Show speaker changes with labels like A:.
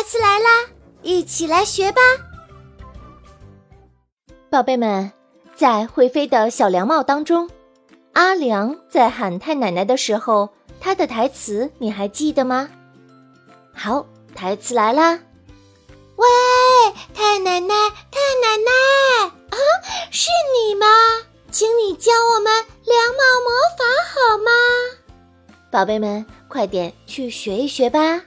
A: 台词来啦一起来学吧。
B: 宝贝们在会飞的小凉帽当中阿良在喊太奶奶的时候他的台词你还记得吗？好台词来啦。
A: 喂太奶奶太奶奶。啊是你吗？请你教我们凉帽魔法好吗？
B: 宝贝们快点去学一学吧。